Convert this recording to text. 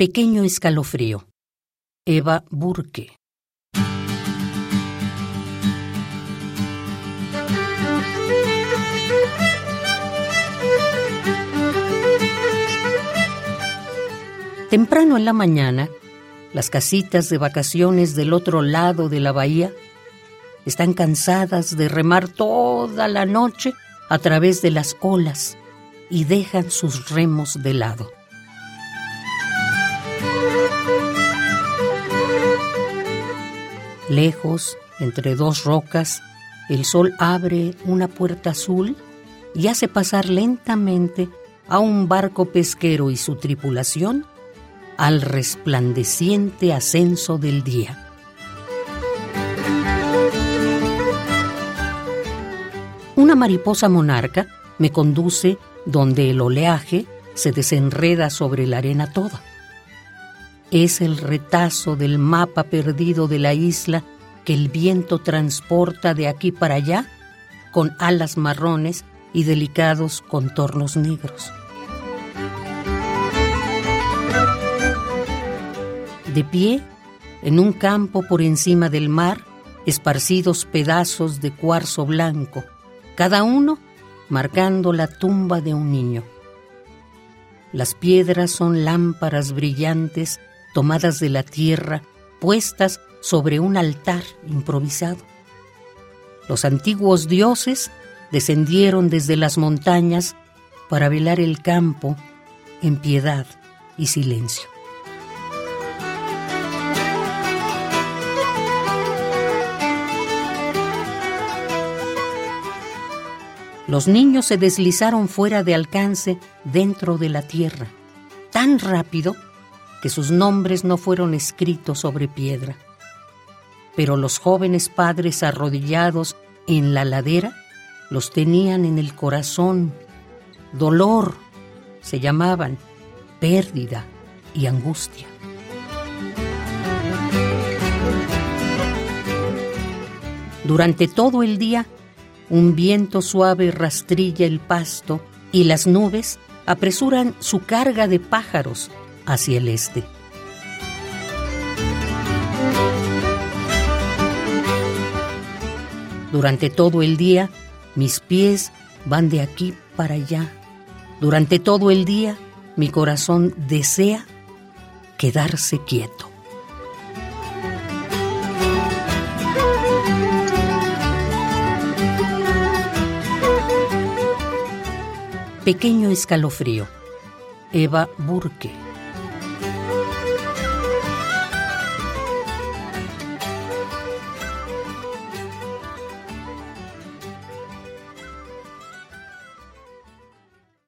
Pequeño escalofrío. Eva Burke. Temprano en la mañana, las casitas de vacaciones del otro lado de la bahía están cansadas de remar toda la noche a través de las olas y dejan sus remos de lado. Lejos, entre dos rocas, el sol abre una puerta azul y hace pasar lentamente a un barco pesquero y su tripulación al resplandeciente ascenso del día. Una mariposa monarca me conduce donde el oleaje se desenreda sobre la arena toda. Es el retazo del mapa perdido de la isla que el viento transporta de aquí para allá con alas marrones y delicados contornos negros. De pie, en un campo por encima del mar, esparcidos pedazos de cuarzo blanco, cada uno marcando la tumba de un niño. Las piedras son lámparas brillantes tomadas de la tierra, puestas sobre un altar improvisado. Los antiguos dioses descendieron desde las montañas para velar el campo en piedad y silencio. Los niños se deslizaron fuera de alcance dentro de la tierra, tan rápido que sus nombres no fueron escritos sobre piedra. Pero los jóvenes padres arrodillados en la ladera los tenían en el corazón. Dolor se llamaban, pérdida y angustia. Durante todo el día un viento suave rastrilla el pasto y las nubes apresuran su carga de pájaros hacia el este. Durante todo el día, mis pies van de aquí para allá. Durante todo el día, mi corazón desea quedarse quieto. Pequeño escalofrío. Eva Burke.